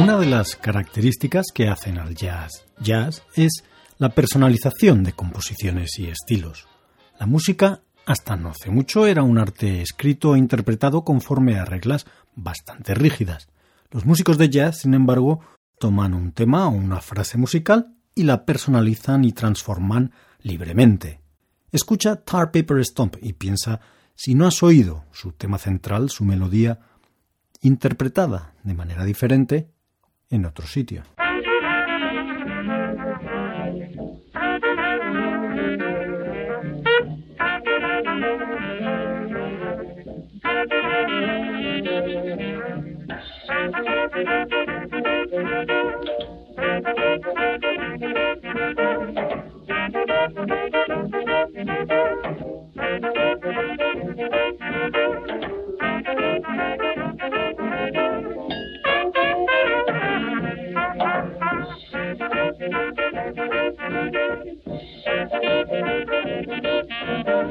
Una de las características que hacen al jazz jazz es la personalización de composiciones y estilos. La música hasta no hace mucho era un arte escrito e interpretado conforme a reglas bastante rígidas. Los músicos de jazz, sin embargo, toman un tema o una frase musical y la personalizan y transforman libremente. Escucha Tar Paper Stomp y piensa si no has oído su tema central, su melodía, interpretada de manera diferente en otro sitio.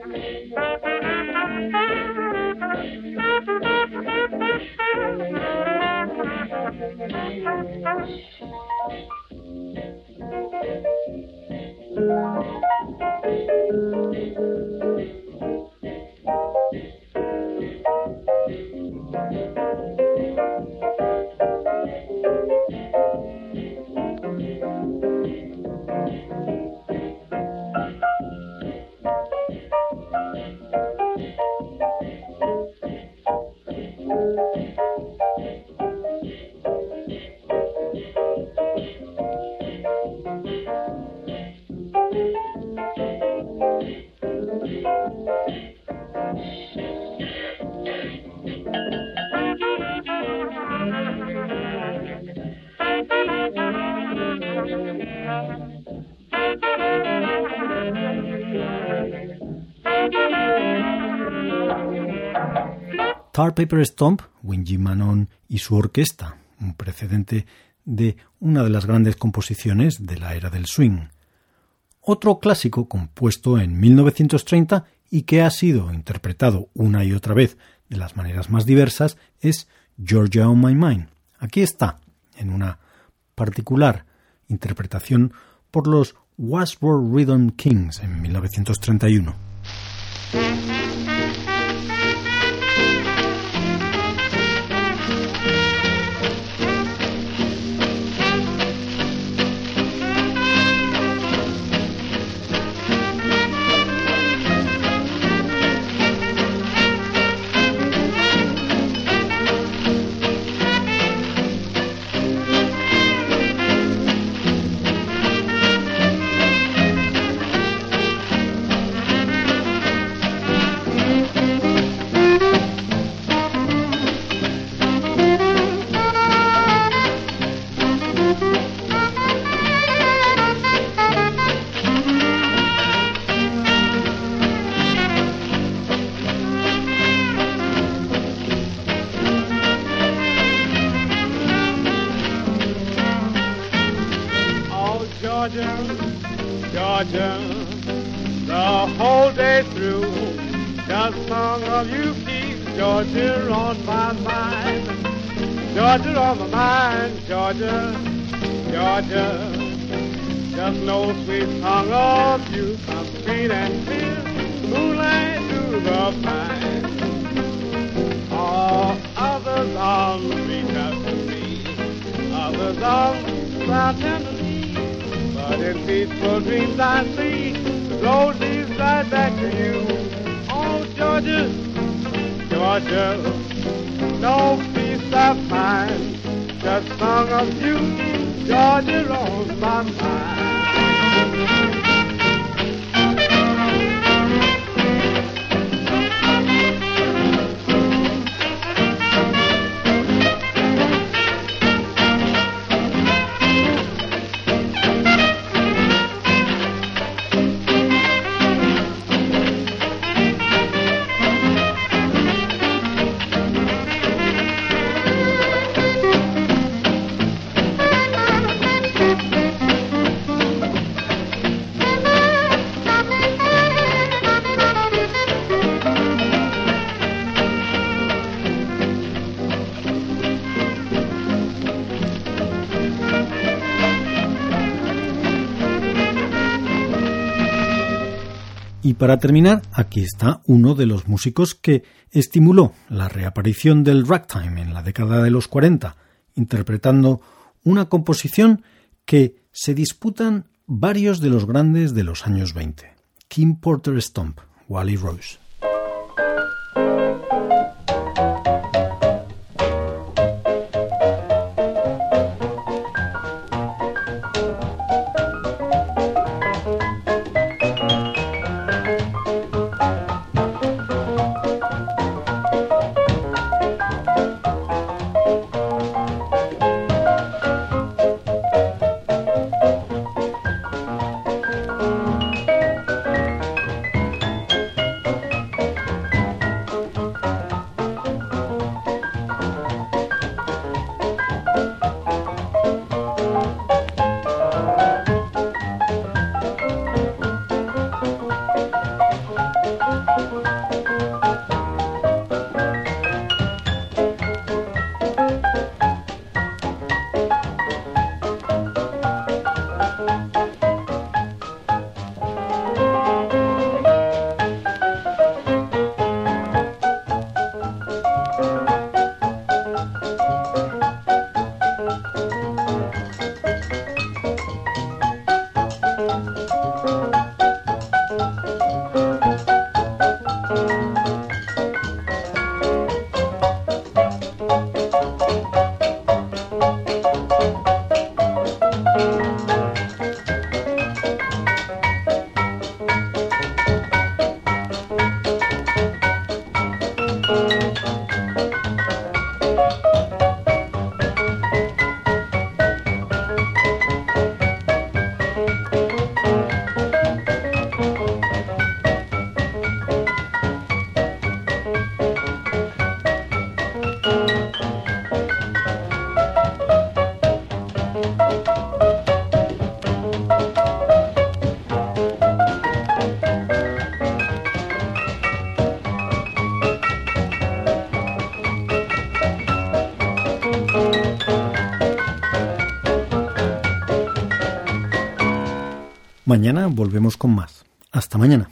Thank you. Tar Paper Stomp, Wingy Manon y su orquesta, un precedente de una de las grandes composiciones de la era del swing. Otro clásico compuesto en 1930 y que ha sido interpretado una y otra vez de las maneras más diversas es Georgia on My Mind. Aquí está, en una particular interpretación por los Washboard Rhythm Kings en 1931. You keeps Georgia on my mind. Georgia on my mind, Georgia, Georgia. Just no sweet song of you comes sweet and clear, moonlight through the pine. All others beach just to me, others on the tenderly, but in peaceful dreams I see the road leads right back to you. Oh, Georgia, Georgia, no peace of mind, just song of you, Georgia on my mind. Y para terminar, aquí está uno de los músicos que estimuló la reaparición del ragtime en la década de los 40, interpretando una composición que se disputan varios de los grandes de los años 20. Kim Porter Stomp, Wally Rose. Mañana volvemos con más. Hasta mañana.